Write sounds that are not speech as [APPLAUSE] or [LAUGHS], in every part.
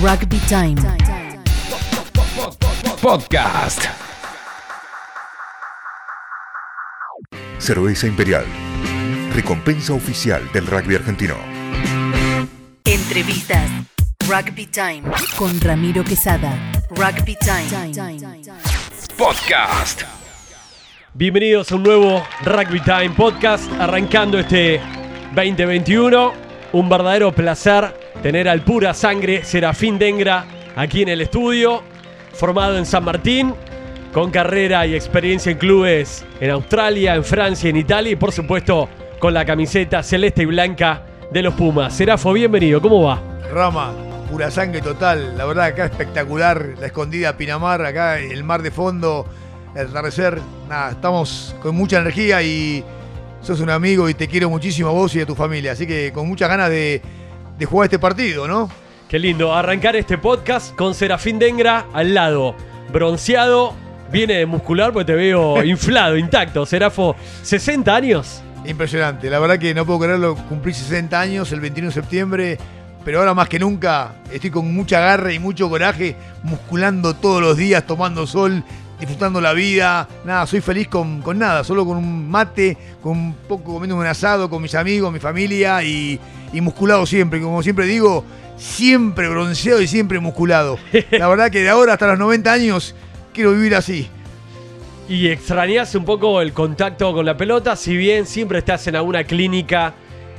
Rugby Time. Podcast. Cerveza Imperial. Recompensa oficial del rugby argentino. Entrevistas. Rugby Time. Con Ramiro Quesada. Rugby Time. Podcast. Bienvenidos a un nuevo Rugby Time Podcast, arrancando este 2021. Un verdadero placer tener al pura sangre Serafín Dengra aquí en el estudio, formado en San Martín, con carrera y experiencia en clubes en Australia, en Francia, en Italia y por supuesto con la camiseta celeste y blanca de los Pumas. Serafo, bienvenido, ¿cómo va? Rama, pura sangre total. La verdad, acá espectacular. La escondida Pinamar, acá el mar de fondo, el atardecer. Nada, estamos con mucha energía y sos un amigo y te quiero muchísimo a vos y a tu familia. Así que con muchas ganas de, de jugar este partido, ¿no? Qué lindo, arrancar este podcast con Serafín Dengra al lado, bronceado, viene de muscular porque te veo [LAUGHS] inflado, intacto. Serafo, 60 años. Impresionante. La verdad que no puedo creerlo. Cumplí 60 años el 21 de septiembre. Pero ahora más que nunca estoy con mucha garra y mucho coraje, musculando todos los días, tomando sol, disfrutando la vida. Nada, soy feliz con, con nada, solo con un mate, con un poco comiendo un asado con mis amigos, mi familia y, y musculado siempre. Como siempre digo, siempre bronceado y siempre musculado. La [LAUGHS] verdad que de ahora hasta los 90 años quiero vivir así. Y extrañas un poco el contacto con la pelota, si bien siempre estás en alguna clínica,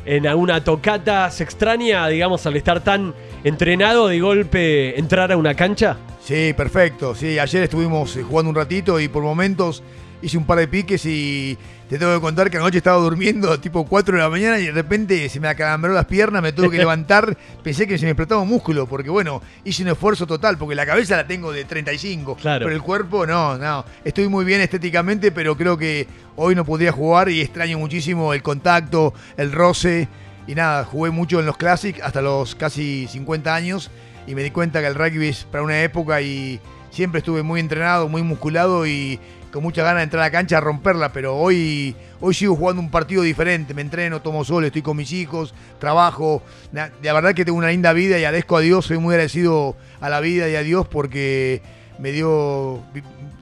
en alguna tocata, ¿se extraña, digamos, al estar tan entrenado de golpe entrar a una cancha? Sí, perfecto. Sí, ayer estuvimos eh, jugando un ratito y por momentos hice un par de piques y te tengo que contar que anoche estaba durmiendo [LAUGHS] tipo 4 de la mañana y de repente se me acalambró las piernas, me tuve que [LAUGHS] levantar, pensé que se me explotaba un músculo porque bueno, hice un esfuerzo total porque la cabeza la tengo de 35, Claro. pero el cuerpo no, no. Estoy muy bien estéticamente, pero creo que hoy no podría jugar y extraño muchísimo el contacto, el roce y nada, jugué mucho en los Classic hasta los casi 50 años y me di cuenta que el rugby es para una época y siempre estuve muy entrenado, muy musculado y con muchas ganas de entrar a la cancha a romperla, pero hoy, hoy sigo jugando un partido diferente, me entreno, tomo sol, estoy con mis hijos, trabajo, la verdad que tengo una linda vida y agradezco a Dios, soy muy agradecido a la vida y a Dios porque me dio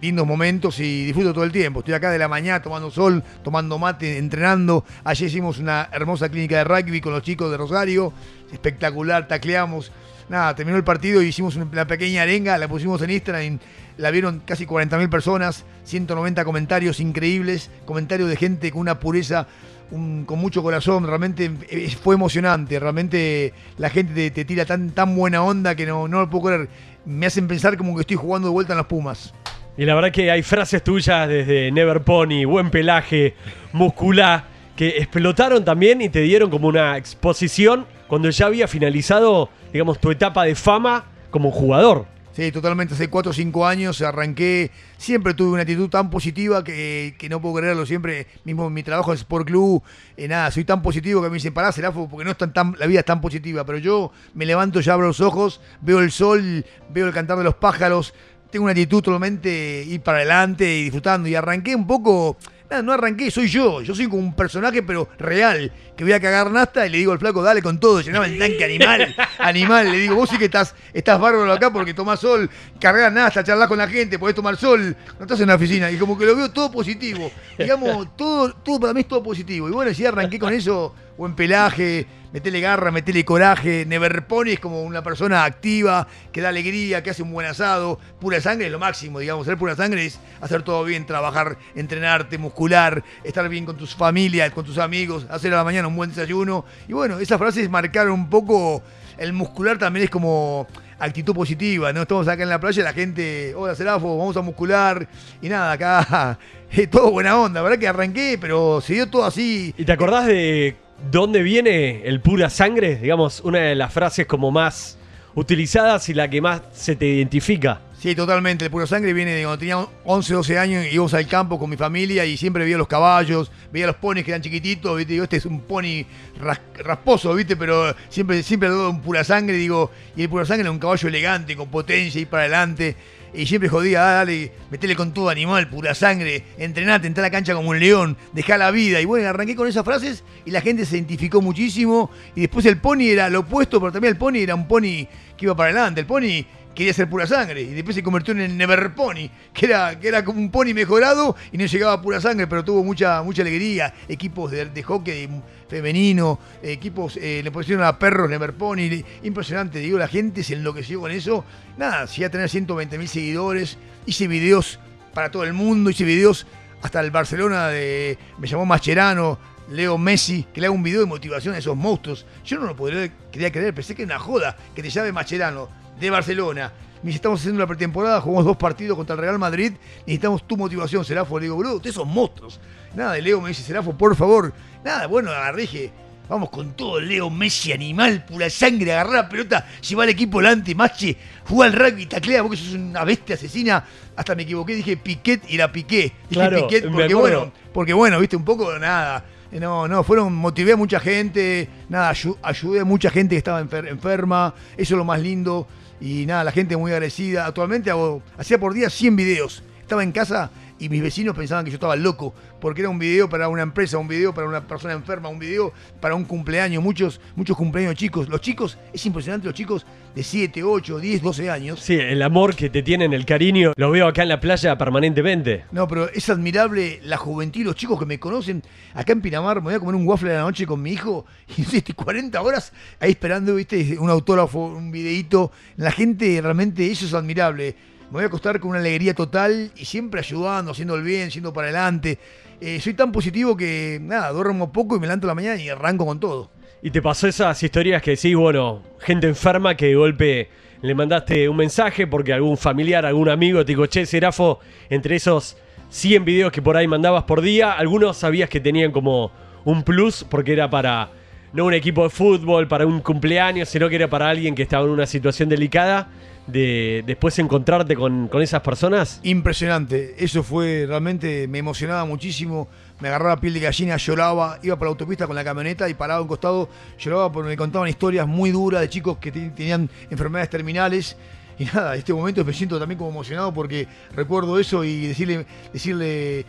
lindos momentos y disfruto todo el tiempo. Estoy acá de la mañana tomando sol, tomando mate, entrenando. Ayer hicimos una hermosa clínica de rugby con los chicos de Rosario, espectacular, tacleamos. Nada, terminó el partido y hicimos una pequeña arenga, la pusimos en Instagram, la vieron casi 40.000 personas, 190 comentarios increíbles, comentarios de gente con una pureza, con mucho corazón, realmente eh, fue emocionante, realmente la gente te, te tira tan, tan buena onda que no, no lo puedo creer, me hacen pensar como que estoy jugando de vuelta en las Pumas. Y la verdad que hay frases tuyas desde Never Pony, buen pelaje, musculá, que explotaron también y te dieron como una exposición cuando ya había finalizado, digamos, tu etapa de fama como jugador. Sí, totalmente. Hace 4 o 5 años arranqué. Siempre tuve una actitud tan positiva que, que no puedo creerlo. Siempre, mismo en mi trabajo en Sport Club, eh, nada, soy tan positivo que me dicen, pará, Serafo, porque no es tan, tan- la vida es tan positiva. Pero yo me levanto, ya abro los ojos, veo el sol, veo el cantar de los pájaros. Tengo una actitud totalmente ir para adelante y disfrutando. Y arranqué un poco. Nada, no arranqué, soy yo. Yo soy como un personaje, pero real. Que voy a cagar nasta y le digo al flaco, dale con todo. Llenaba el tanque animal. [LAUGHS] animal. Le digo, vos sí que estás, estás bárbaro acá porque tomás sol, cargas nasta, charlas con la gente, podés tomar sol. No estás en la oficina. Y como que lo veo todo positivo. Digamos, todo, todo para mí es todo positivo. Y bueno, si arranqué con eso, buen pelaje, metele garra, metele coraje. Never Pony es como una persona activa, que da alegría, que hace un buen asado. Pura sangre es lo máximo, digamos. Ser pura sangre es hacer todo bien, trabajar, entrenarte, muscular, estar bien con tus familias, con tus amigos, hacer a la mañana un buen desayuno. Y bueno, esas frases marcaron un poco. El muscular también es como actitud positiva, ¿no? Estamos acá en la playa, la gente, hola Serafo, vamos a muscular. Y nada, acá es [LAUGHS] todo buena onda. Verdad que arranqué, pero se dio todo así. ¿Y te acordás de dónde viene el pura sangre? Digamos, una de las frases como más utilizadas y la que más se te identifica. Sí, totalmente. El puro sangre viene de cuando tenía 11, 12 años íbamos al campo con mi familia y siempre veía los caballos, veía los ponis que eran chiquititos, ¿viste? Digo, este es un pony ras- rasposo, ¿viste? Pero siempre, siempre dado un pura sangre, digo, y el pura sangre era un caballo elegante, con potencia y para adelante. Y siempre jodía, ah, dale, metele con todo animal, pura sangre, entrenate, entra a la cancha como un león, dejá la vida. Y bueno, arranqué con esas frases y la gente se identificó muchísimo. Y después el pony era lo opuesto, pero también el pony era un pony que iba para adelante. El pony quería ser pura sangre y después se convirtió en el Never Pony, que era, que era como un pony mejorado y no llegaba a pura sangre, pero tuvo mucha, mucha alegría. Equipos de, hockey femenino, equipos, eh, le pusieron a perros Never Pony, impresionante, digo, la gente se enloqueció con eso. Nada, si a tener 120 mil seguidores, hice videos para todo el mundo, hice videos hasta el Barcelona de, me llamó Mascherano, Leo Messi, que le haga un video de motivación a esos monstruos. Yo no lo podría, creer, pensé que era una joda que te llame Mascherano de Barcelona. Me dice, estamos haciendo la pretemporada, jugamos dos partidos contra el Real Madrid, necesitamos tu motivación, Serafo. Le digo, bro, ustedes son monstruos. Nada, Leo me dice, Serafo, por favor. Nada, bueno, agarré, dije, vamos con todo, Leo Messi, animal, pura sangre, agarrar la pelota, llevar al equipo delante, mache, jugar al rugby, taclea, porque sos una bestia asesina. Hasta me equivoqué, dije Piquet y la Piqué. Dije Claro, Piquet porque bueno, porque bueno, viste, un poco nada. No, no, fueron, motivé a mucha gente, nada, ayu- ayudé a mucha gente que estaba enfer- enferma, eso es lo más lindo. Y nada, la gente muy agradecida. Actualmente hago, hacía por día 100 videos. Estaba en casa y mis vecinos pensaban que yo estaba loco, porque era un video para una empresa, un video para una persona enferma, un video para un cumpleaños, muchos, muchos cumpleaños chicos. Los chicos, es impresionante, los chicos de 7, 8, 10, 12 años. Sí, el amor que te tienen, el cariño, lo veo acá en la playa permanentemente. No, pero es admirable la juventud, los chicos que me conocen. Acá en Pinamar me voy a comer un waffle a la noche con mi hijo [LAUGHS] y no sé, estoy 40 horas ahí esperando, viste, un autógrafo, un videíto. La gente realmente, eso es admirable. Me voy a acostar con una alegría total y siempre ayudando, haciendo el bien, siendo para adelante. Eh, soy tan positivo que, nada, duermo poco y me levanto la mañana y arranco con todo. Y te pasó esas historias que decís, bueno, gente enferma que de golpe le mandaste un mensaje porque algún familiar, algún amigo te dijo, che, Serafo, entre esos 100 videos que por ahí mandabas por día, algunos sabías que tenían como un plus porque era para no un equipo de fútbol, para un cumpleaños, sino que era para alguien que estaba en una situación delicada, de después encontrarte con, con esas personas. Impresionante, eso fue realmente, me emocionaba muchísimo, me agarraba piel de gallina, lloraba, iba por la autopista con la camioneta y paraba a un costado, lloraba porque me contaban historias muy duras de chicos que te- tenían enfermedades terminales. Y nada, en este momento me siento también como emocionado porque recuerdo eso y decirle, decirle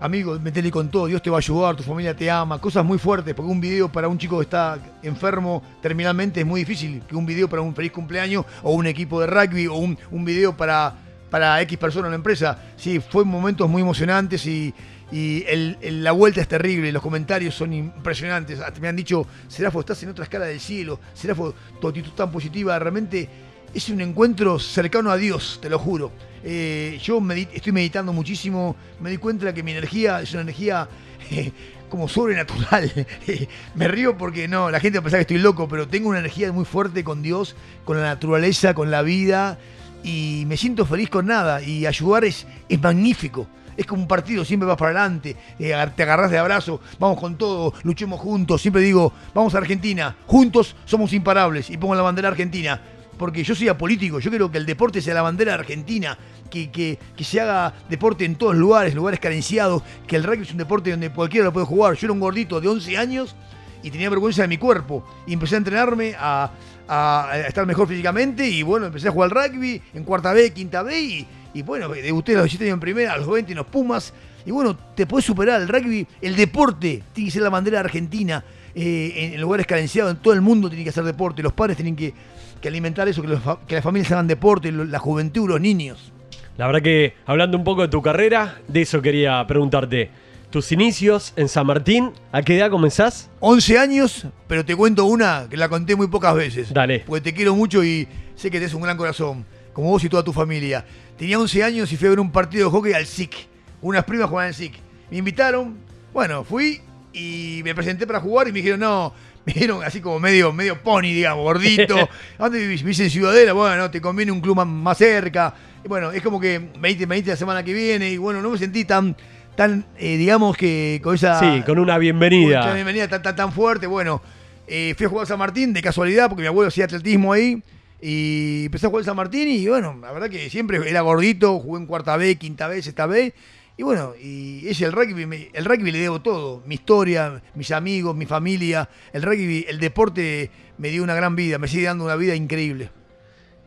amigo, metele con todo, Dios te va a ayudar, tu familia te ama, cosas muy fuertes, porque un video para un chico que está enfermo terminalmente es muy difícil, que un video para un feliz cumpleaños o un equipo de rugby o un, un video para, para X persona en la empresa. Sí, fue momentos muy emocionantes y, y el- el- la vuelta es terrible, los comentarios son impresionantes. Me han dicho, Serafo, estás en otra escala del cielo, Serafo, tu actitud tan positiva, realmente es un encuentro cercano a Dios, te lo juro. Eh, yo estoy meditando muchísimo, me di cuenta que mi energía es una energía eh, como sobrenatural. [LAUGHS] me río porque no, la gente piensa que estoy loco, pero tengo una energía muy fuerte con Dios, con la naturaleza, con la vida, y me siento feliz con nada, y ayudar es, es magnífico. Es como un partido, siempre vas para adelante, eh, te agarras de abrazo, vamos con todo, luchemos juntos. Siempre digo, vamos a Argentina, juntos somos imparables, y pongo la bandera argentina porque yo soy apolítico, yo quiero que el deporte sea la bandera argentina, que, que- que se haga deporte en todos lugares, lugares carenciados, que el rugby es un deporte donde cualquiera lo puede jugar. Yo era un gordito de 11 años y tenía vergüenza de mi cuerpo y empecé a entrenarme a, a- estar mejor físicamente y bueno, empecé a jugar rugby en cuarta B, quinta B y, bueno, debuté a los 17 años en primera, a los 20 en los Pumas y bueno, te puedes superar el rugby, el deporte tiene que ser la bandera argentina. eh, en, en lugares carenciados, en todo el mundo tiene que hacer deporte, los padres tienen que, que alimentar eso, que, los fa- que las familias hagan deporte, la juventud, los niños. La verdad que hablando un poco de tu carrera, de eso quería preguntarte. Tus inicios en San Martín, ¿a qué edad comenzás? 11 años, pero te cuento una que la conté muy pocas veces. Dale. Porque te quiero mucho y sé que tenés un gran corazón, como vos y toda tu familia. Tenía 11 años y fui a ver un partido de hockey al SIC. Unas primas jugaban al SIC. Me invitaron, bueno, fui y me presenté para jugar y me dijeron, no, me dijeron así como medio, medio pony, digamos, gordito. ¿A [LAUGHS] ¿Dónde vivís? Vivís en Ciudadela, bueno, te conviene un club más, más cerca. Y bueno, es como que me diste, me diste la semana que viene y bueno, no me sentí tan, tan eh, digamos que con esa... Sí, con una bienvenida. bienvenida tan, tan, tan fuerte. Bueno, eh, fui a jugar a San Martín de casualidad porque mi abuelo hacía atletismo ahí. Y empecé a jugar a San Martín y bueno, la verdad que siempre era gordito, jugué en cuarta B, quinta B, sexta B. Y bueno, y es el rugby, el rugby le debo todo, mi historia, mis amigos, mi familia, el rugby, el deporte me dio una gran vida, me sigue dando una vida increíble.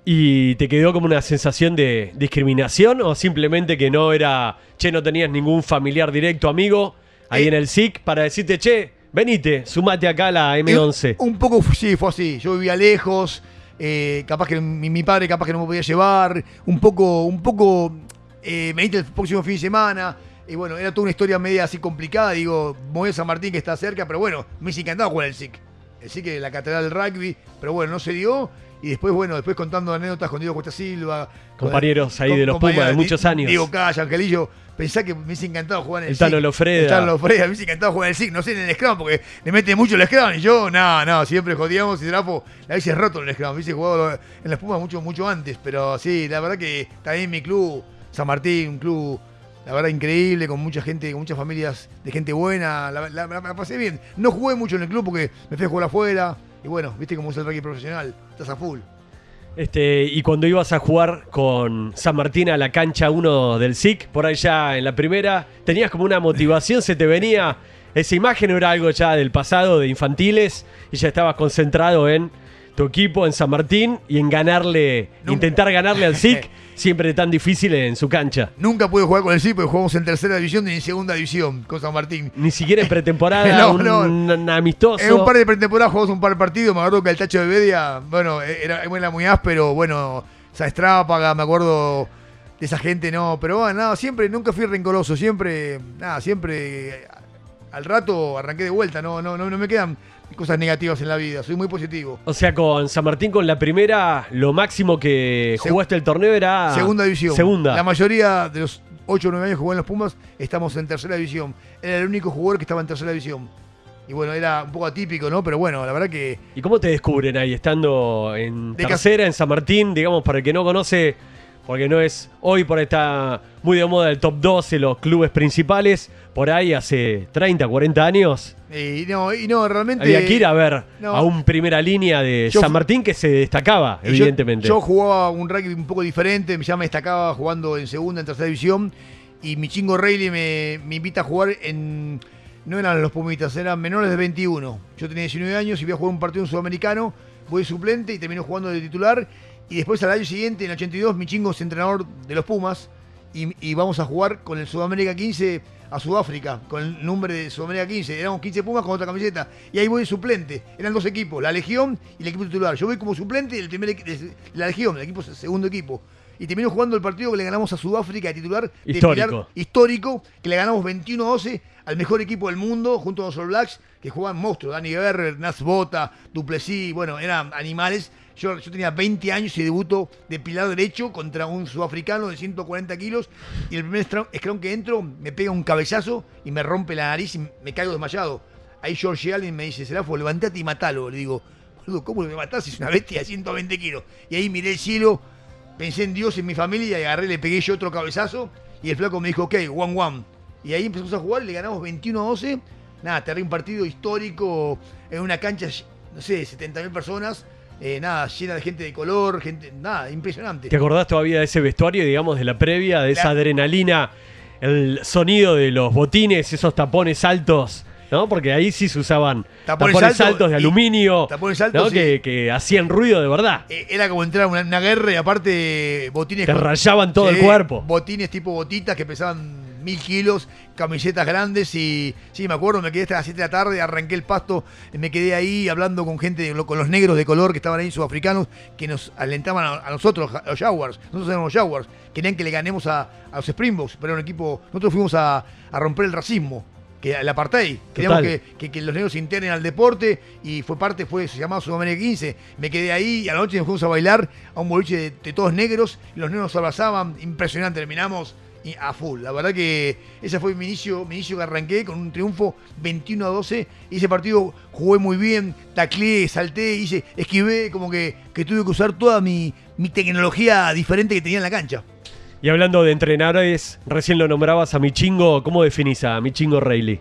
¿Y te quedó como una sensación de discriminación o simplemente que no era, che, no tenías ningún familiar directo, amigo, ahí Eh. en el SIC para decirte, che, venite, sumate acá a la M11? Eh, Un poco, sí, fue así. Yo vivía lejos, eh, capaz que mi, mi padre capaz que no me podía llevar, un poco, un poco, eh, venite el próximo fin de semana. Y bueno, era toda una historia media así complicada. Digo, me voy a San Martín que está cerca, pero bueno, me hubiese encantado jugar el SIC. El SIC es la catedral del rugby, pero bueno, no se dio. Y después, bueno, después contando anécdotas con Diego Costa Silva. con- Compañeros ahí con- de los Pumas de muchos años. Diego Calla, Angelillo. Pensá que me hubiese encantado jugar en el El Tano SIC. Lofreda. El Tano Lofreda, me hubiese encantado jugar en el SIC. No sé, en el Scrum, porque le mete mucho el Scrum. Y yo, no, no, siempre jodíamos y Drapo la hubiese roto en el Scrum. Hubiese jugado en las Pumas mucho, mucho antes. Pero sí, la verdad que también mi club, San Martín, un club, la verdad, increíble, con mucha gente, con muchas familias de gente buena. La, la- la- la pasé bien. No jugué mucho en el club porque me fui a jugar afuera. Y bueno, viste cómo es el rugby profesional. Estás a full. Este, y cuando ibas a jugar con San Martín a la cancha 1 del SIC, por allá en la primera, ¿tenías como una motivación? ¿Se te venía esa imagen o era algo ya del pasado, de infantiles, y ya estabas concentrado en tu equipo, en San Martín, y en ganarle, intentar ganarle al SIC, [LAUGHS] siempre tan difícil en su cancha? Nunca pude jugar con el SIC porque jugamos en tercera división ni en segunda división con San Martín. Ni siquiera en pretemporada, [LAUGHS] No, un, no. un amistoso. En un par de pretemporadas jugamos un par de partidos, me acuerdo que el Tacho de Bedia, bueno, era, era muy áspero, bueno, esa estrápaga, me acuerdo de esa gente, no, pero bueno, nada, siempre, nunca fui rencoroso, siempre, nada, siempre al rato arranqué de vuelta, no, no, no, no me quedan cosas negativas en la vida, soy muy positivo. O sea, con San Martín, con la primera, lo máximo que Seg- jugaste el torneo era... Segunda división. Segunda. La mayoría de los 8 o 9 años que jugué en los Pumas, estamos en tercera división. Era el único jugador que estaba en tercera división. Y bueno, era un poco atípico, ¿no? Pero bueno, la verdad que ¿Y cómo te descubren ahí, estando en De tercera, en San Martín, digamos, para el que no conoce, porque no es hoy, por ahí está muy de moda el top 12, los clubes principales, por ahí hace 30, 40 años, Y no, y no, realmente. había que ir a ver no. a un primera línea de Yo San Martín que se destacaba, yo- evidentemente. Yo, jugaba un rugby un poco diferente, ya me destacaba jugando en segunda, en tercera división. Y mi chingo Rayleigh me, me invita a jugar en. No eran los Pumitas, eran menores de 21. Yo tenía 19 años y voy a jugar un partido en sudamericano. Voy suplente y termino jugando de titular. Y después al año siguiente, en el 82, mi chingo es entrenador de los Pumas. Y, y vamos a jugar con el Sudamérica 15 a Sudáfrica, con el nombre de Sudamérica 15. Éramos 15 Pumas con otra camiseta. Y ahí voy de suplente. Eran dos equipos, la Legión y el equipo titular. Yo voy como suplente del primer la Legión, el equipo segundo equipo. Y termino jugando el partido que le ganamos a Sudáfrica de titular. de Histórico. Pilar- histórico, que le ganamos 21-12 al mejor equipo del mundo, junto a los All Blacks, que jugaban monstruos. Dani Guerrer, Naz Bota, Duplessis, bueno, eran animales. Yo, yo tenía 20 años y debuto de pilar derecho contra un sudafricano de 140 kilos. Y el primer scrum que entro me pega un cabezazo y me rompe la nariz y me caigo desmayado. Ahí George Allen me dice, Serafo, levantate y matalo. Le digo, boludo, ¿cómo me matás? Es una bestia de 120 kilos. Y ahí miré el cielo, pensé en Dios, en mi familia y agarré, le pegué yo otro cabezazo. Y el flaco me dijo, ok, one one. Y ahí empezamos a jugar, le ganamos 21-12. Nada, terrible un partido histórico en una cancha, no sé, 70.000 personas. Eh, nada, llena de gente de color, gente, nada, impresionante. ¿Te acordás todavía de ese vestuario, digamos, de la previa, de esa La- adrenalina, el sonido de los botines, esos tapones altos? ¿No? Porque ahí sí se usaban Tapones tapones, altos de aluminio, tapones altos ¿no? que, que hacían ruido de verdad. Eh, Era como entrar a una, una guerra y aparte botines. Te rayaban todo el cuerpo. Botines tipo botitas que pesaban mil kilos, camisetas grandes y sí, me acuerdo, me quedé hasta las 7 de la tarde, arranqué el pasto, me quedé ahí hablando con gente, con los negros de color que estaban ahí, sudafricanos, que nos alentaban a, a nosotros, a los Jaguars. Nosotros éramos los Jaguars. Querían que le ganemos a, a los Springboks, pero era un equipo. Nosotros fuimos a, a romper el racismo. Que el apartheid, queríamos que, que, que los negros se internen al deporte y fue parte, fue, se llamaba Sudamérica 15. Me quedé ahí y a la noche nos fuimos a bailar a un boliche de, de todos negros y los negros nos abrazaban, impresionante, terminamos a full. La verdad que ese fue mi inicio, mi inicio que arranqué con un triunfo 21 a 12 y ese partido jugué muy bien, tacleé, salté, hice, esquivé, como que, que tuve que usar toda mi, mi tecnología diferente que tenía en la cancha. Y hablando de entrenadores, recién lo nombrabas a Michingo, ¿cómo definís a Michingo Reilly?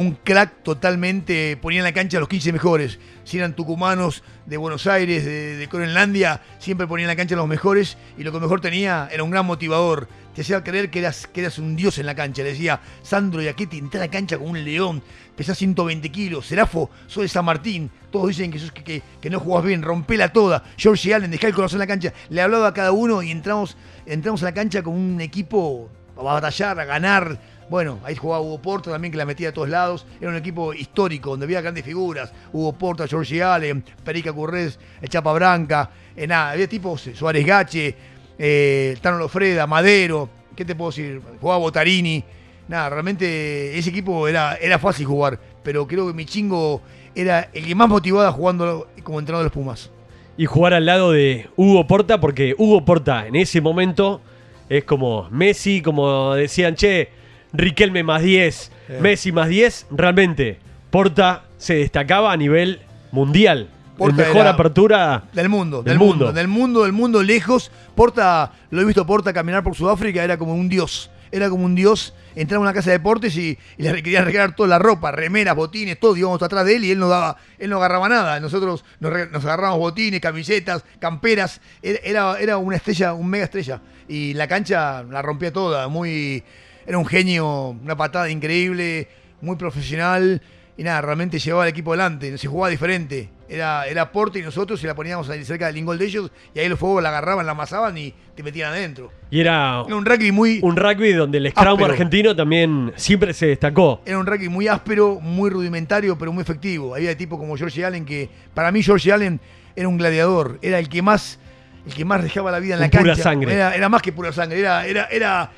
Un crack totalmente, ponía en la cancha a los 15 mejores. Si eran tucumanos de Buenos Aires, de, de siempre ponía en la cancha a los mejores y lo que mejor tenía era un gran motivador. Te hacía creer que eras, que eras un dios en la cancha. Le decía, Sandro Yaquetti, entra a la cancha como un león, pesás 120 kilos, Serafo, sos de San Martín, todos dicen que, sos- que no jugás bien, rompela toda. George Allen, dejá el corazón en la cancha. Le hablaba a cada uno y entramos, entramos a la cancha con un equipo a batallar, a ganar. Bueno, ahí jugaba Hugo Porta también, que la metía a todos lados. Era un equipo histórico, donde había grandes figuras. Hugo Porta, George Allen, Perica Currés, Chapa Branca. Eh, nada, había tipos, eh, Suárez Gache, eh, Tano Lofreda, Madero. ¿Qué te puedo decir? Jugaba Botarini. Nada, realmente ese equipo era, era fácil jugar. Pero creo que mi chingo era el que más motivaba jugando como entrenador de los Pumas. Y jugar al lado de Hugo Porta, porque Hugo Porta en ese momento es como Messi, como decían, che, Riquelme más 10, Eh. Messi más 10. Realmente, Porta se destacaba a nivel mundial. Porta el mejor apertura Del mundo, Del del, mundo. mundo. del mundo, del mundo lejos. Porta, lo he visto Porta caminar por Sudáfrica, era como un dios. Era como un dios. Entraba a una casa de deportes y, y le querían regalar toda la ropa, remeras, botines, todo. Íbamos atrás de él y él no daba, él no agarraba nada. Nosotros nos, nos agarrábamos botines, camisetas, camperas. Era, era, era una estrella, un mega estrella. Y la cancha la rompía toda. Muy, era un genio, una patada increíble, muy profesional. Y nada, realmente llevaba al equipo adelante, se jugaba diferente. Era, era Porte y nosotros y la poníamos ahí cerca del ingol de ellos y ahí los fuegos la agarraban, la amasaban y te metían adentro. y era Era un rugby muy, un rugby donde el scrum Áspero. argentino también siempre se destacó. era un rugby muy áspero, muy rudimentario, pero muy efectivo. Había tipos como George Allen que, para mí George Allen era un gladiador, era el que más, el que más dejaba la vida en la Un pura cancha. sangre. Era, era más que pura sangre, era, era, era,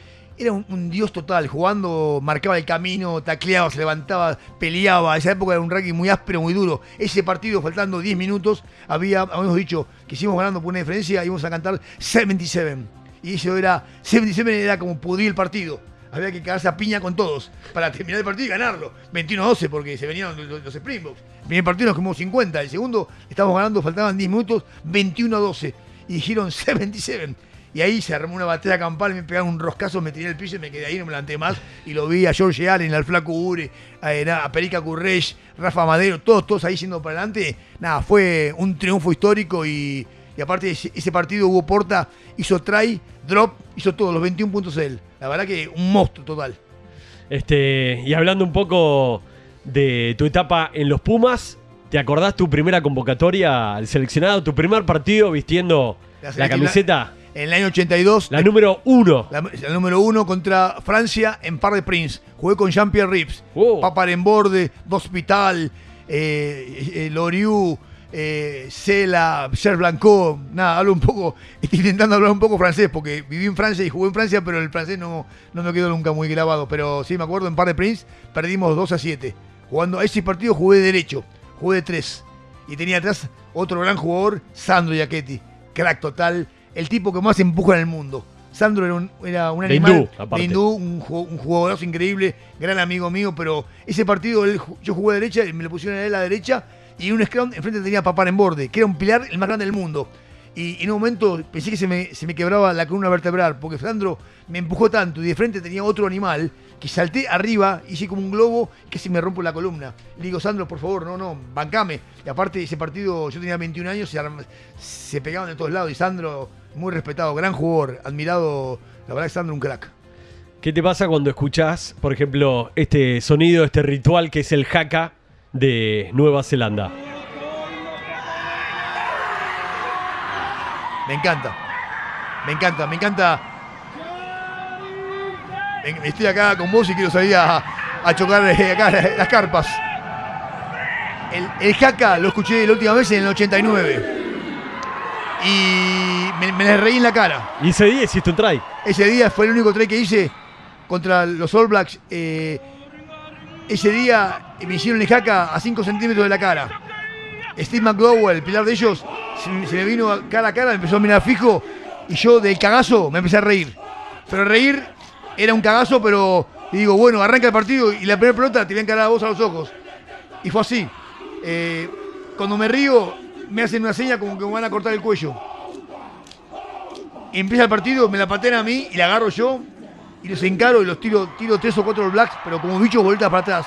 era un, dios total, jugando, marcaba el camino, tacleaba, se levantaba, peleaba. Esa época era un rugby muy áspero, muy duro. Ese partido, faltando 10 minutos, había, habíamos dicho que si íbamos ganando por una diferencia, íbamos a cantar 77. Y eso era, 77 era como pudrir el partido. Había que cagarse a piña con todos para terminar el partido y ganarlo. 21-12 porque se venían los, los Springboks. El primer partido nos comimos 50, el segundo estábamos ganando, faltaban 10 minutos, 21-12. Y dijeron 77. Y ahí se armó una batalla campal, me pegaron un roscazo, me tiré el piso y me quedé ahí, no me levanté más. Y lo vi a George Allen, al Flaco Ure, a, a Perica Currech, Rafa Madero, todos, todos ahí yendo para adelante. Nada, fue un triunfo histórico y, y aparte ese, ese partido Hugo Porta hizo try, drop, hizo todos los 21 puntos él. La verdad que un monstruo total. Este, y hablando un poco de tu etapa en los Pumas, ¿te acordás tu primera convocatoria al seleccionado? Tu primer partido vistiendo La la, camiseta, En el año 82, la número uno. La, la número uno contra Francia en Par de Prince. Jugué con Jean-Pierre Rips. Oh. Papa Borde, D'Hospital, eh, eh, Loriu, eh, Cela, Serge Blanco. Nada, hablo un poco. [LAUGHS] Estoy intentando hablar un poco francés porque viví en Francia y jugué en Francia, pero el francés no, no me quedó nunca muy grabado. Pero sí me acuerdo, en Par de Prince perdimos 2 a 7. Jugando a ese partido jugué de derecho, jugué de 3. Y tenía atrás otro gran jugador, Sandro Giacchetti. Crack total. El tipo que más empuja en el mundo. Sandro era un, era un animal hindú, aparte. de hindú, un, un jugadorazo increíble, gran amigo mío, pero ese partido él yo jugué de derecha y me lo pusieron a él a la derecha y en un scrum enfrente tenía a Papá en borde, que era un pilar el más grande del mundo. Y en un momento pensé que se me, se me quebraba la columna vertebral, porque Sandro me empujó tanto y de frente tenía otro animal que salté arriba, hice como un globo, que se me rompo la columna. Le digo, Sandro, por favor, no, no, bancame. Y aparte ese partido, yo tenía 21 años, se, se pegaban de todos lados y Sandro, muy respetado, gran jugador, admirado, la verdad que Sandro un crack. ¿Qué te pasa cuando escuchás, por ejemplo, este sonido, este ritual que es el haka de Nueva Zelanda? Me encanta. Me encanta, me encanta. Estoy acá con vos y quiero salir a, a chocar eh, acá las carpas. El, el jaca lo escuché la última vez en el 89. Y me, me le reí en la cara. Y ese día hiciste un try. Ese día fue el único try que hice contra los All Blacks. Eh, ese día me hicieron el jaca a 5 centímetros de la cara. Steve McDowell, el pilar de ellos, se, se me vino cara a cara, me empezó a mirar fijo y yo del cagazo me empecé a reír. Pero reír era un cagazo, pero digo, bueno, arranca el partido y la primera pelota te voy a a vos a los ojos. Y fue así. Eh, cuando me río, me hacen una seña como que me van a cortar el cuello. Empieza el partido, me la patean a mí y la agarro yo y los encaro y los tiro, tiro tres o cuatro blacks, pero como bichos vueltas para atrás.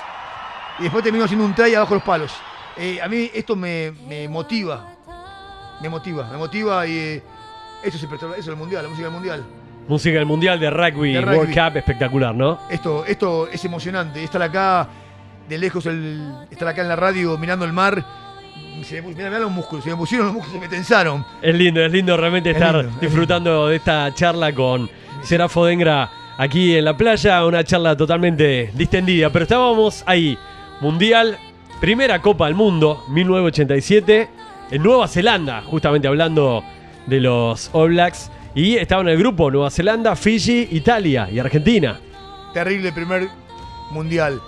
y después terminó haciendo un try abajo los palos. Eh, a mí esto me, me motiva, me motiva, me motiva y eh, esto es, eso es el mundial, la música del mundial. Música del Mundial de Rugby, De World. Cup, espectacular, ¿no? Esto, esto es emocionante. Estar acá de lejos, el, estar acá en la radio mirando el mar. Se me, mirá, mirá los músculos, se me pusieron los músculos, se me tensaron. Es lindo, es lindo realmente Es estar lindo, es disfrutando de esta charla con Serafo Dengra aquí en la playa, una charla totalmente distendida. Pero estábamos ahí, Mundial, primera Copa del Mundo, 1987, en Nueva Zelanda, justamente hablando de los All Blacks. Y estaba en el grupo Nueva Zelanda, Fiji, Italia y Argentina. Terrible primer mundial.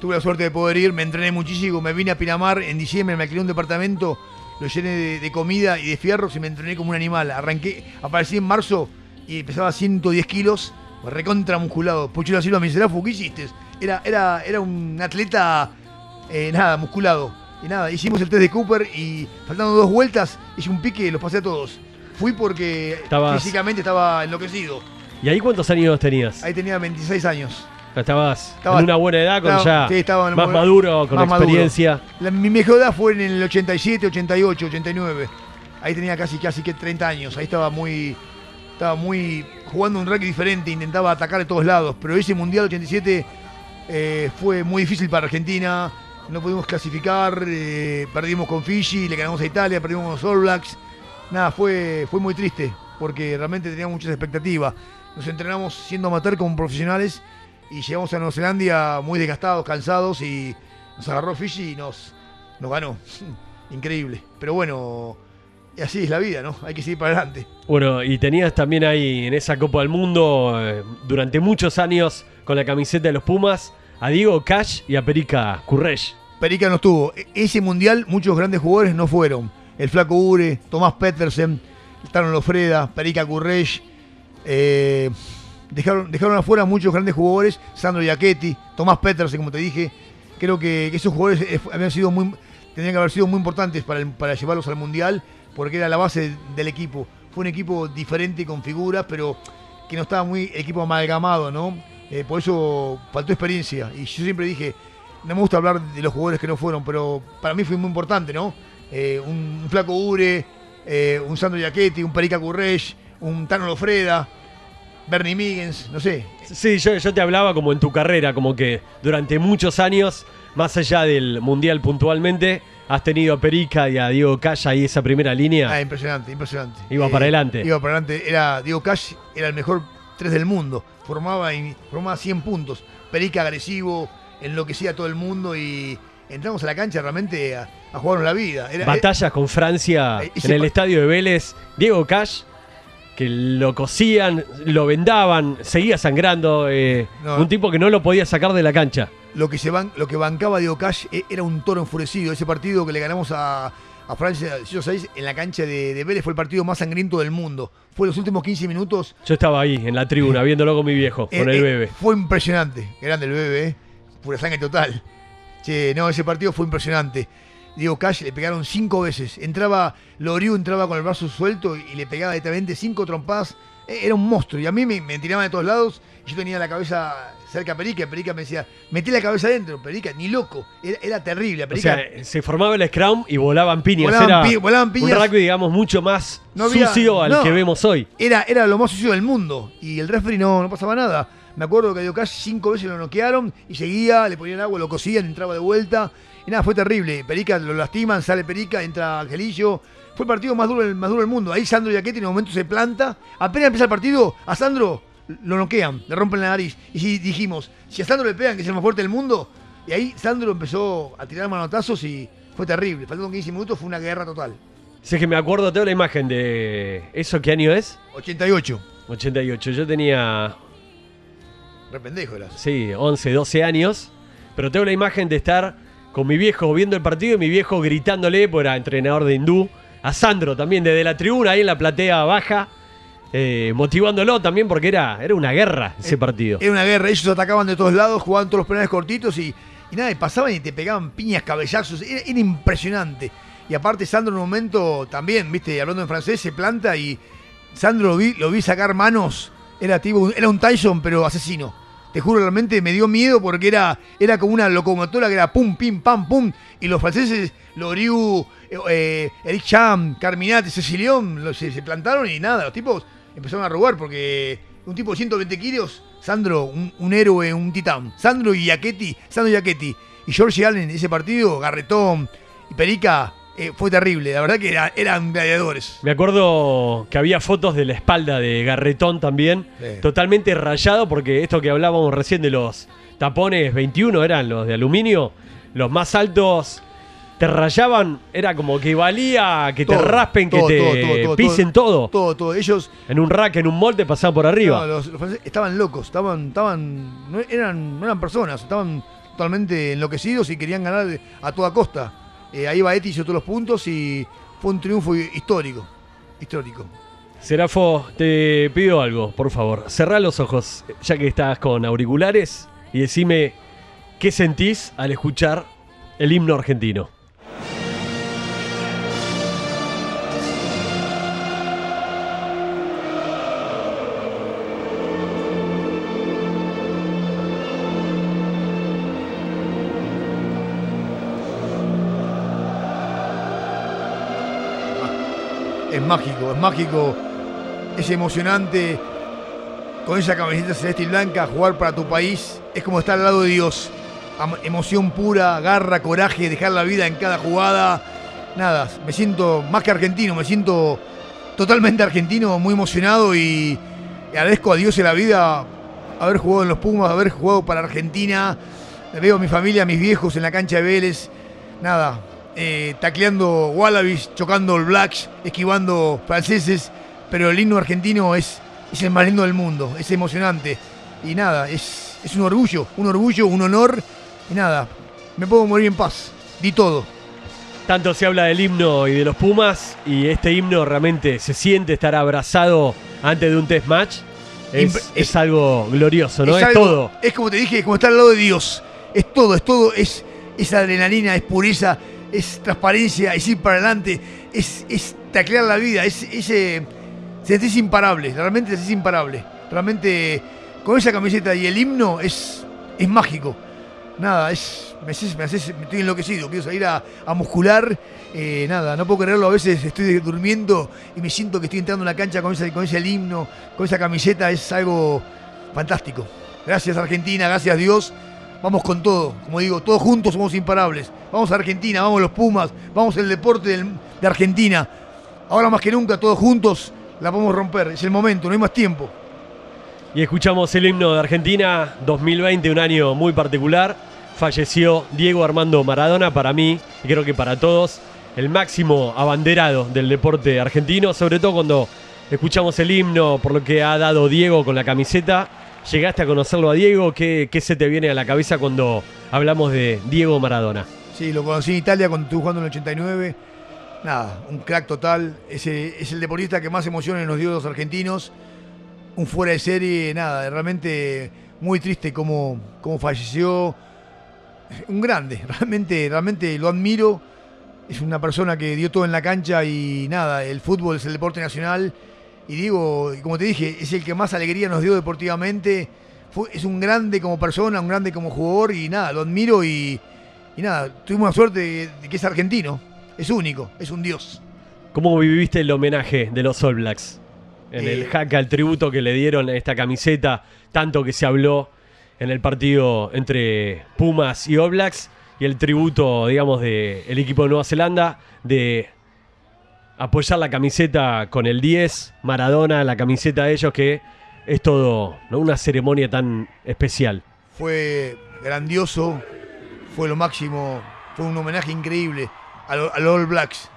Tuve la suerte de poder ir, me entrené muchísimo, me vine a Pinamar en diciembre, me alquilé un departamento, lo llené de, comida y de fierros y me entrené como un animal. Arranqué, aparecí en marzo y pesaba 110 kilos, recontra musculado. Puchero Silva me dice, "Rafu, ¿qué? Era, era, era un atleta, eh, nada, musculado. Y nada, hicimos el test de Cooper y faltando dos vueltas, hice un pique y los pasé a todos. Fui porque Estabas- físicamente estaba enloquecido. ¿Y ahí cuántos años tenías? Ahí tenía 26 años. Estabas Estaba- en una buena edad, con estaba- ya sí, estaba en más maduro, con más maduro. experiencia. La- mi mejor edad fue en el 87, 88, 89. Ahí tenía casi, casi que 30 años. Ahí estaba muy, estaba muy jugando un rugby diferente, intentaba atacar de todos lados. Pero ese Mundial 87 eh, fue muy difícil para Argentina. No pudimos clasificar, eh, perdimos con Fiji, le ganamos a Italia, perdimos con los All Blacks. Nada, fue, fue muy triste porque realmente teníamos muchas expectativas. Nos entrenamos siendo amateur como profesionales y llegamos a Nueva Zelanda muy desgastados, cansados y nos agarró Fiji y nos, nos ganó. [LAUGHS] Increíble. Pero bueno, así es la vida, ¿no? Hay que seguir para adelante. Bueno, y tenías también ahí en esa Copa del Mundo, eh, durante muchos años, con la camiseta de los Pumas, a Diego Cash y a Perica Curresh. Perica no estuvo. E- Ese mundial muchos grandes jugadores no fueron. El Flaco Ure, Tomás Petersen, Taron Lofreda, Perica Curresh. dejaron, dejaron afuera muchos grandes jugadores. Sandro Iachetti, Tomás Petersen, como te dije. Creo que, esos jugadores eh, habían sido muy, tendrían que haber sido muy importantes para, para llevarlos al mundial, porque era la base del equipo. Fue un equipo diferente con figuras, pero que no estaba muy equipo amalgamado, ¿no? Eh, por eso faltó experiencia. Y yo siempre dije, no me gusta hablar de los jugadores que no fueron, pero para mí fue muy importante, ¿no? Eh, un, un Flaco Ure, eh, un Sandro Iachetti, un Perica Curresh, un Tano Lofreda, Bernie Miggins, no sé. Sí, yo, yo te hablaba como en tu carrera, como que durante muchos años, más allá del Mundial puntualmente, has tenido a Perica y a Diego Cash ahí esa primera línea. Ah, impresionante, impresionante. Eh, Iba para adelante. Iba para adelante. Era, Diego Cash era el mejor 3 del mundo. Formaba, formaba 100 puntos. Perica agresivo, enloquecía a todo el mundo y entramos a la cancha realmente a, a jugarnos la vida. Era, Batallas con Francia Eh, en el estadio de Vélez. Diego Cash, que lo cosían, lo vendaban, seguía sangrando. eh, No. un tipo que no lo podía sacar de la cancha. lo que se ban- lo que bancaba Diego Cash era un toro enfurecido. Ese partido que le ganamos a, a Francia 6 en la cancha de, de Vélez fue el partido más sangriento del mundo. Fue los últimos 15 minutos. Yo estaba ahí en la tribuna viéndolo con mi viejo, con Eh, el eh, bebé. Fue impresionante. Grande el bebé, eh. Pura sangre total. Che, no, ese partido fue impresionante. Diego Cash le pegaron cinco veces. Entraba, Loriu entraba con el brazo suelto y le pegaba directamente cinco trompadas. Eh, Era un monstruo. Y a mí me, me tiraban de todos lados. Yo tenía la cabeza cerca a Perica. Perica me decía, metí la cabeza adentro. Perica, ni loco. Era, era terrible. O Perica, sea, se formaba el scrum y volaban piñas. Volaban Era pi- volaban piñas. un rugby, digamos, mucho más No había- sucio al no. que vemos hoy. era, era lo más sucio del mundo. Y el referee no, no pasaba nada. Me acuerdo que a Diego Cash cinco veces lo noquearon y seguía, le ponían agua, lo cosían, entraba de vuelta. Y nada, fue terrible. Perica lo lastiman, sale Perica, entra Angelillo. Fue el partido más duro, del- más duro del mundo. Ahí Sandro Iachetti en un momento se planta. Apenas empieza el partido, a Sandro lo noquean, le rompen la nariz. Y si dijimos, si a Sandro le pegan, que es el más fuerte del mundo. Y ahí Sandro empezó a tirar manotazos y fue terrible. Faltando 15 minutos, fue una guerra total. Si es que me acuerdo, tengo la imagen de. ¿Eso qué año es? 88. 88. Yo tenía, Re pendejo eras. sí, 11, 12 años. Pero tengo la imagen de estar con mi viejo viendo el partido y mi viejo gritándole, porque era entrenador de hindú, a Sandro también desde la tribuna, ahí en la platea baja, eh, motivándolo también porque era, era una guerra ese partido. Era una guerra, ellos atacaban de todos lados, jugaban todos los penales cortitos y, y nada, y pasaban y te pegaban piñas, cabellazos, era, era impresionante. Y aparte Sandro en un momento también, viste, hablando en francés, se planta y Sandro lo vi, lo vi sacar manos, era tipo, era un Tyson pero asesino. Te juro realmente me dio miedo porque era, era como una locomotora que era pum, pim, pam, pum. Y los franceses, Loriu, eh, Eric Cham, Carminati, Cecilión, se, plantaron y nada, los tipos empezaron a robar porque un tipo de 120 kilos, Sandro, un, héroe, un titán. Sandro y Sandro y Yaquetti. Y George Allen, ese partido, Garretón y Perica, eh, fue terrible. La verdad que era- eran gladiadores. Me acuerdo que había fotos de la espalda de Garretón también, Sí. totalmente rayado, porque esto que hablábamos recién de los tapones 21 eran los de aluminio, los más altos te rayaban, era como que valía que te raspen, todo, que te todo, pisen todo. Todo, todo. Ellos En un rack, en un molde, pasaban por arriba. No, los, los franceses estaban locos, estaban, estaban, no eran, no eran personas, estaban totalmente enloquecidos y querían ganar a toda costa. Eh, ahí Baeti hizo todos los puntos y fue un triunfo histórico, histórico. Serafo, te pido algo, por favor. Cerrá los ojos, ya que estás con auriculares, y decime qué sentís al escuchar el himno argentino. Mágico, es mágico, es emocionante. Con esa camiseta celeste y blanca, jugar para tu país es como estar al lado de Dios. Emoción pura, garra, coraje, dejar la vida en cada jugada. Nada, me siento más que argentino, me siento totalmente argentino, muy emocionado y agradezco a Dios a la vida haber jugado en los Pumas, haber jugado para Argentina. Veo a mi familia, a mis viejos en la cancha de Vélez. Nada, eh, tacleando Wallabies, chocando el Blacks, esquivando franceses. Pero el himno argentino es, es el más lindo del mundo, es emocionante. Y nada, es, es un orgullo, un orgullo, un honor. Y nada, me puedo morir en paz. Di todo. Tanto se habla del himno y de los Pumas, y este himno realmente se siente estar abrazado antes de un test match. Es, es algo glorioso, ¿no? Es, algo- todo. Es como te dije, es como estar al lado de Dios. Es todo, es todo, es, es adrenalina, es pureza, es transparencia, es ir para adelante, es, es taclear la vida, es ese. Sentís imparable, realmente sentís imparable. Realmente con esa camiseta y el himno es, es mágico. Nada, es. Me haces, me haces- me estoy enloquecido, quiero salir a, a muscular. eh, nada, no puedo creerlo, a veces estoy durmiendo y me siento que estoy entrando en la cancha con ese, con ese himno, con esa camiseta, es algo fantástico. Gracias Argentina, gracias Dios. Vamos con todo, como digo, todos juntos somos imparables. Vamos a Argentina, vamos los Pumas, vamos el deporte de Argentina. Ahora más que nunca, todos juntos la podemos romper. Es el momento, no hay más tiempo. Y escuchamos el himno de Argentina 2020, un año muy particular. Falleció Diego Armando Maradona, para mí, y creo que para todos, el máximo abanderado del deporte argentino, sobre todo cuando escuchamos el himno por lo que ha dado Diego con la camiseta. ¿Llegaste a conocerlo a Diego? ¿Qué, qué se te viene a la cabeza cuando hablamos de Diego Maradona? Sí, lo conocí en Italia cuando estuve jugando en el 89. Nada, un crack total. Ese, es el deportista que más emociones nos dio a los argentinos. Un fuera de serie, nada, realmente muy triste cómo, cómo falleció. Un grande, [LAUGHS] realmente, realmente lo admiro. Es una persona que dio todo en la cancha y nada, el fútbol es el deporte nacional. Y digo, como te dije, es el que más alegría nos dio deportivamente. Fue- es un grande como persona, un grande como jugador y nada, lo admiro y, y nada, tuvimos la suerte de, de que es argentino. Es único, es un dios. ¿Cómo viviste el homenaje de los All Blacks? En el Eh. jaca, el tributo que le dieron a esta camiseta, tanto que se habló en el partido entre Pumas y All Blacks, y el tributo, digamos, del equipo de Nueva Zelanda, de apoyar la camiseta con el 10, Maradona, la camiseta de ellos, que es todo ¿no? una ceremonia tan especial. Fue grandioso, fue lo máximo, fue un homenaje increíble a los All Blacks.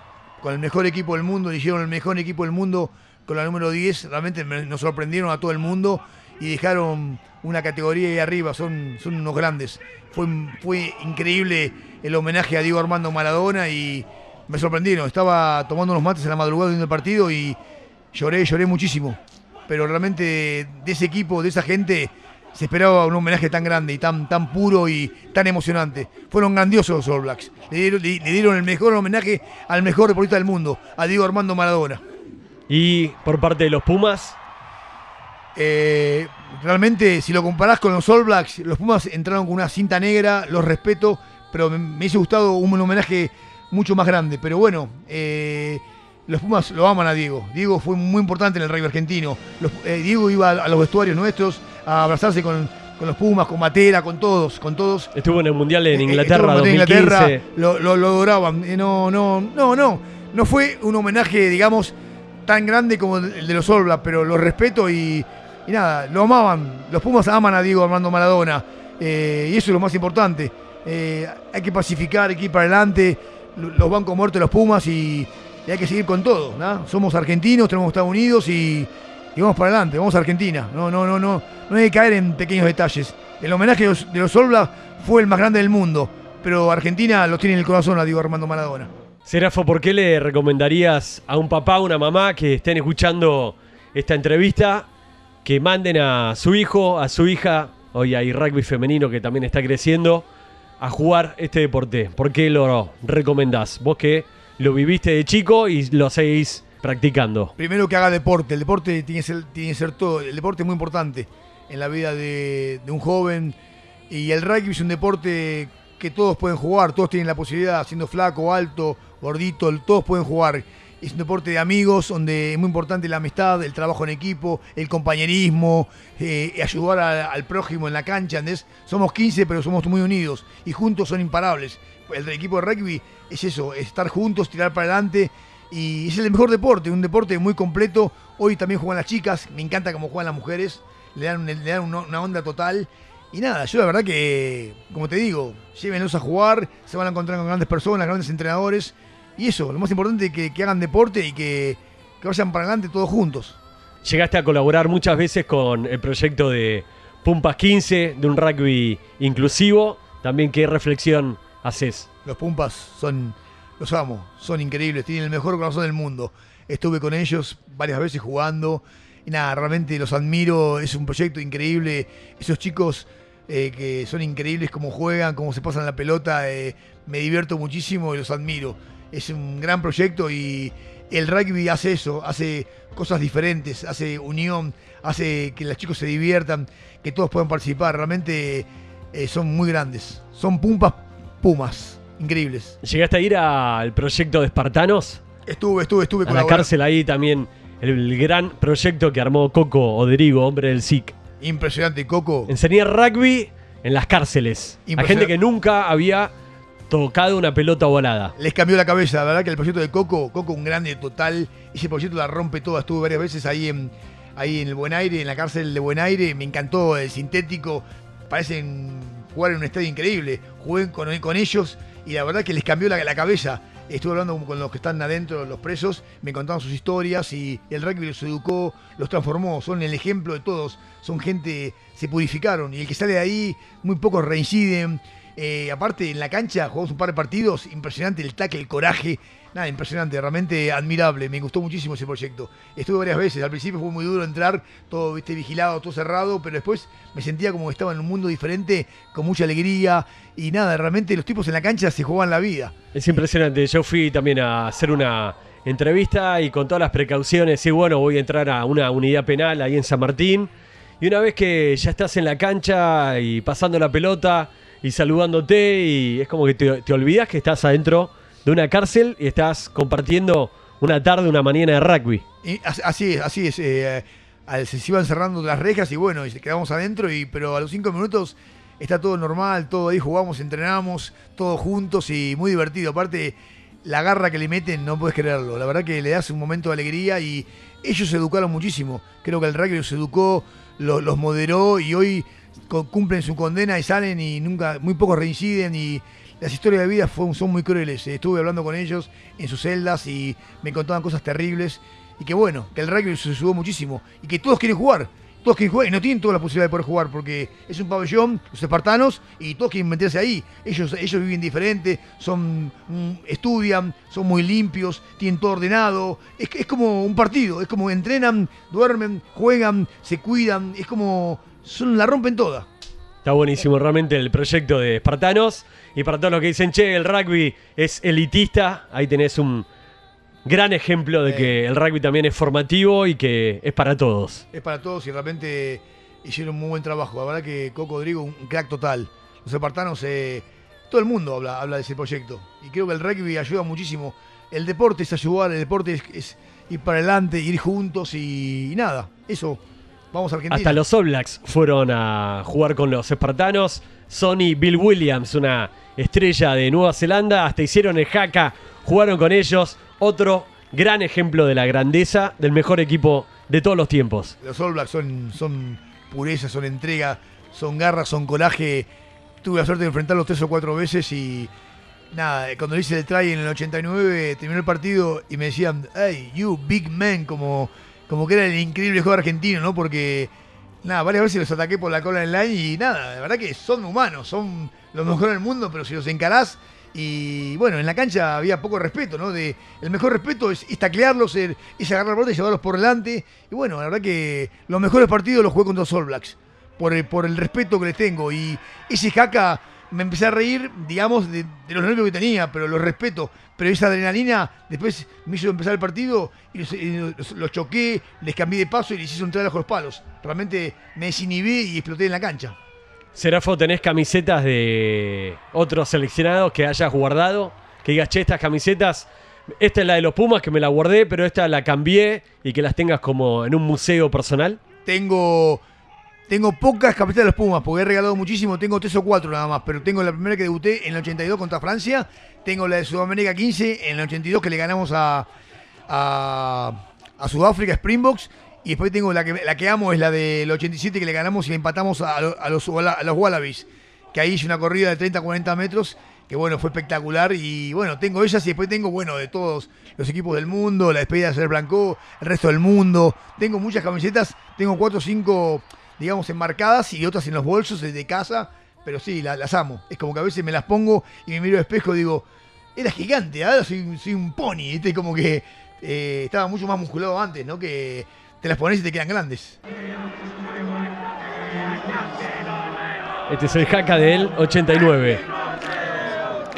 Con el mejor equipo del mundo, eligieron el mejor equipo del mundo con la número 10. Realmente me- nos sorprendieron a todo el mundo y dejaron una categoría ahí arriba, son, son unos grandes. Fue, fue increíble el homenaje a Diego Armando Maradona y me sorprendieron. Estaba tomando unos mates en la madrugada viendo el partido y lloré, lloré muchísimo. Pero realmente de ese equipo, de esa gente, se esperaba un homenaje tan grande y tan, tan puro y tan emocionante. Fueron grandiosos los All Blacks. Le dieron, le- le dieron el mejor homenaje al mejor deportista del mundo, a Diego Armando Maradona. Y por parte de los Pumas, Eh, realmente, si lo comparás con los All Blacks, los Pumas entraron con una cinta negra, los respeto, pero me, me hubiese gustado un homenaje mucho más grande. Pero bueno, eh, los Pumas lo aman a Diego. Diego fue muy importante en el rugby argentino. Los- eh, Diego iba a los vestuarios nuestros a abrazarse con, con los Pumas, con Matera, con todos, con todos. Estuvo en el Mundial en Eh, Inglaterra en 2015. Inglaterra, lo, lo- lo adoraban. No, no, no, no. No fue un homenaje, digamos, tan grande como el de los All Blacks, pero lo respeto y, y nada, lo amaban. Los Pumas aman a Diego Armando Maradona. eh, y eso es lo más importante. Eh, hay que pacificar, hay que ir para adelante. Lo- Los bancos muertos los Pumas y, hay que seguir con todo. ¿no? Somos argentinos, tenemos Estados Unidos y, vamos para adelante, vamos a Argentina. No, no, no, no, no hay que caer en pequeños detalles. El homenaje de los, de los Blacks fue el más grande del mundo, pero Argentina lo tiene en el corazón a Diego Armando Maradona. Serafo, ¿por qué le recomendarías a un papá, una mamá que estén escuchando esta entrevista que manden a su hijo, a su hija, hoy hay rugby femenino que también está creciendo, a jugar este deporte? ¿Por qué lo recomendás? Vos que lo viviste de chico y lo seguís practicando. Primero que haga deporte, el deporte tiene que ser, todo, el deporte es muy importante en la vida de, de un joven y el rugby es un deporte que todos pueden jugar, todos tienen la posibilidad, siendo flaco, alto, gordito, todos pueden jugar. Es un deporte de amigos donde es muy importante la amistad, el trabajo en equipo, el compañerismo, eh, ayudar al prójimo en la cancha. ¿entendés? Somos 15, pero somos muy unidos y juntos son imparables. El equipo de rugby es eso, es estar juntos, tirar para adelante y es el mejor deporte, un deporte muy completo. Hoy también juegan las chicas, me encanta cómo juegan las mujeres, le dan, le dan una, una onda total. Y nada, yo la verdad que, como te digo, llévenlos a jugar, se van a encontrar con grandes personas, grandes entrenadores. Y eso, lo más importante es que, que hagan deporte y que, que vayan para adelante todos juntos. Llegaste a colaborar muchas veces con el proyecto de Pumpas 15, de un rugby inclusivo. También, ¿qué reflexión haces? Los Pumpas son, los amo, son increíbles, tienen el mejor corazón del mundo. Estuve con ellos varias veces jugando y nada, realmente los admiro, es un proyecto increíble. Esos chicos eh, que son increíbles como juegan, cómo se pasan la pelota, eh, me divierto muchísimo y los admiro. Es un gran proyecto y el rugby hace eso, hace cosas diferentes, hace unión, hace que los chicos se diviertan, que todos puedan participar. Realmente eh, son muy grandes, son Pumpas Pumas, increíbles. ¿Llegaste a ir al proyecto de Espartanos? Estuve, estuve, estuve A la cárcel ahí también, el gran proyecto que armó Coco Oderigo, hombre del SIC. Impresionante, Coco. Enseñar rugby en las cárceles. A gente que nunca había tocado una pelota volada. Les cambió la cabeza, la verdad que el proyecto de Coco, Coco un grande total, ese proyecto la rompe toda, estuve varias veces ahí en, ahí en el Buen Aire, en la cárcel de Buen Aire, me encantó el sintético, parecen jugar en un estadio increíble, jugué con, con ellos y la verdad que les cambió la, la cabeza. Estuve hablando con los que están adentro, los presos, me contaban sus historias y el rugby los educó, los transformó, son el ejemplo de todos, son gente, se purificaron y el que sale de ahí, muy pocos reinciden. Eh, aparte, en la cancha jugamos un par de partidos, impresionante el tackle, el coraje, nada, impresionante, realmente admirable, me gustó muchísimo ese proyecto. Estuve varias veces, al principio fue muy duro entrar, todo viste, vigilado, todo cerrado, pero después me sentía como que estaba en un mundo diferente, con mucha alegría y nada, realmente los tipos en la cancha se jugaban la vida. Es impresionante. Yo fui también a hacer una entrevista y con todas las precauciones, y bueno, voy a entrar a una unidad penal ahí en San Martín. Y una vez que ya estás en la cancha y pasando la pelota y saludándote, y es como que te, olvidas que estás adentro de una cárcel y estás compartiendo una tarde, una mañana de rugby. Y as- así es, así es. eh, se iban cerrando las rejas y bueno, y quedamos adentro, y, pero a los cinco minutos está todo normal, todo ahí jugamos, entrenamos, todos juntos y muy divertido. Aparte, la garra que le meten, no puedes creerlo. La verdad que le das un momento de alegría y ellos se educaron muchísimo. Creo que el rugby los educó, lo- los moderó y hoy cumplen su condena y salen y nunca, muy pocos reinciden y las historias de vida son muy crueles. Estuve hablando con ellos en sus celdas y me contaban cosas terribles. Y que bueno, que el rugby se sudó muchísimo y que todos quieren jugar. Todos quieren jugar y no tienen toda la posibilidad de poder jugar porque es un pabellón, los espartanos, y todos quieren meterse ahí. Ellos, ellos viven diferente, son, mm, estudian, son muy limpios, tienen todo ordenado. Es, es como un partido, es como entrenan, duermen, juegan, se cuidan, es como. Son, la rompen toda. Está buenísimo realmente el proyecto de Espartanos. Y para todos los que dicen, che, el rugby es elitista, ahí tenés un gran ejemplo de Eh. que el rugby también es formativo y que es para todos. Es para todos y realmente hicieron un muy buen trabajo. La verdad que Coco Rodrigo, un un crack total. Los espartanos, eh, todo el mundo habla, habla de ese proyecto. Y creo que el rugby ayuda muchísimo. El deporte es ayudar, el deporte es, es ir para adelante, ir juntos y, y nada. Eso, vamos a Argentina. Hasta los All Blacks fueron a jugar con los espartanos. Sonny Bill Williams, una estrella de Nueva Zelanda, hasta hicieron el jaca, jugaron con ellos. Otro gran ejemplo de la grandeza del mejor equipo de todos los tiempos. Los All Blacks son, son pureza, son entrega, son garra, son coraje. Tuve la suerte de enfrentarlos tres o cuatro veces y nada, cuando hice el try en el 89 terminó el partido y me decían, hey, you big man, como, como que era el increíble juego argentino, ¿no? Porque nada, varias veces los ataqué por la cola en line y nada, la verdad que son humanos, son los mejores del mundo, pero si los encarás y bueno, en la cancha había poco respeto, ¿no? De, el mejor respeto es, es taclearlos, es, es agarrar la pelota y llevarlos por delante. Y bueno, la verdad que los mejores partidos los jugué contra los All Blacks, por el, por el respeto que les tengo. Y ese jaca me empecé a reír, digamos, de, de los nervios que tenía, pero los respeto. Pero esa adrenalina después me hizo empezar el partido y los, y los- los choqué, les cambié de paso y les hice un trabajo los palos. Realmente me desinhibí y exploté en la cancha. Serafo, ¿tenés camisetas de otros seleccionados que hayas guardado? Que digas, che, estas camisetas, esta es la de los Pumas que me la guardé, pero esta la cambié y que las tengas como en un museo personal. Tengo, tengo pocas camisetas de los Pumas, porque he regalado muchísimo. Tengo tres o cuatro nada más, pero tengo la primera que debuté en el 82 contra Francia. Tengo la de Sudamérica 15 en el 82 que le ganamos a, a, Sudáfrica, Springboks. Y después tengo la que, la que amo, es la del 87 que le ganamos y le empatamos a, a los, a los Wallabies. Que ahí hice una corrida de 30 40 metros, que bueno, fue espectacular. Y bueno, tengo esas y después tengo, bueno, de todos los equipos del mundo, la despedida de Ser Blanco, el resto del mundo. Tengo muchas camisetas, tengo cuatro o cinco, digamos, enmarcadas y otras en los bolsos de casa. Pero sí, la- las amo. Es como que a veces me las pongo y me miro al espejo y digo, era gigante, ahora soy, soy un pony, ¿viste? Como que eh, estaba mucho más musculado antes, ¿no? Que te las pones y te quedan grandes. Este es el jaca del 89.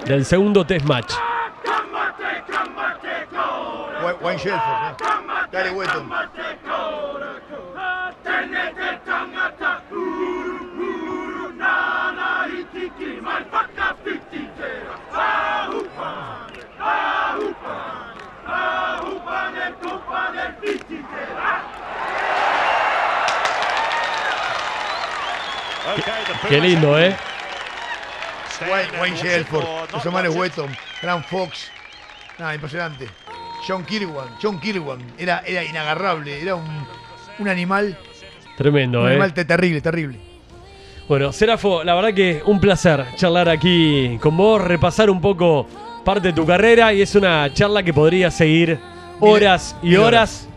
Del segundo test match. Wa- Wayne Shelford, ¿no? Gary Wetton. Qué lindo, ¿eh? Wayne, Wayne Shelford, los hermanos Wetton, Grant Fox. Nada, impresionante. John Kirwan, John Kirwan. Era, era inagarrable, era un, un animal, Tremendo, un ¿eh? animal te- terrible, terrible. Bueno, Serafo, la verdad que un placer charlar aquí con vos, repasar un poco parte de tu carrera y es una charla que podría seguir horas y horas.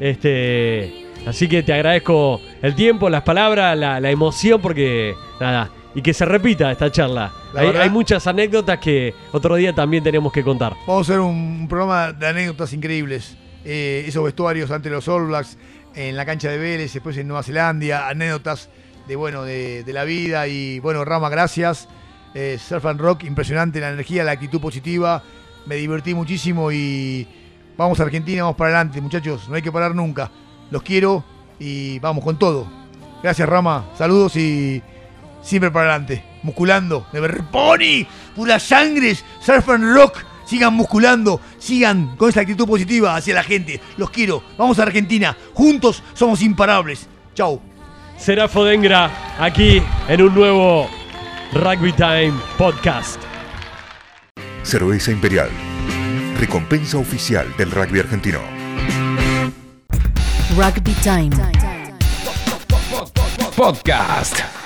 Este, así que te agradezco el tiempo, las palabras, la, la emoción, porque nada, y que se repita esta charla. La Hay, muchas anécdotas que otro día también tenemos que contar. Vamos a hacer un, un programa de anécdotas increíbles. Eh, esos vestuarios ante los All Blacks, en la cancha de Vélez, después en Nueva Zelanda, anécdotas de bueno de, de la vida y bueno, Rama, gracias. Eh, Surf and Rock, impresionante la energía, la actitud positiva. Me divertí muchísimo y vamos a Argentina, vamos para adelante, muchachos. No hay que parar nunca. Los quiero y vamos con todo. Gracias, Rama. Saludos y siempre para adelante. Musculando. De Berponi. Puras sangres. Surf and Rock. Sigan musculando. Sigan con esa actitud positiva hacia la gente. Los quiero. Vamos a Argentina. Juntos somos imparables. Chau. Serafo Dengra, aquí en un nuevo Rugby Time Podcast. Cerveza Imperial. Recompensa oficial del rugby argentino. Rugby Time. Podcast.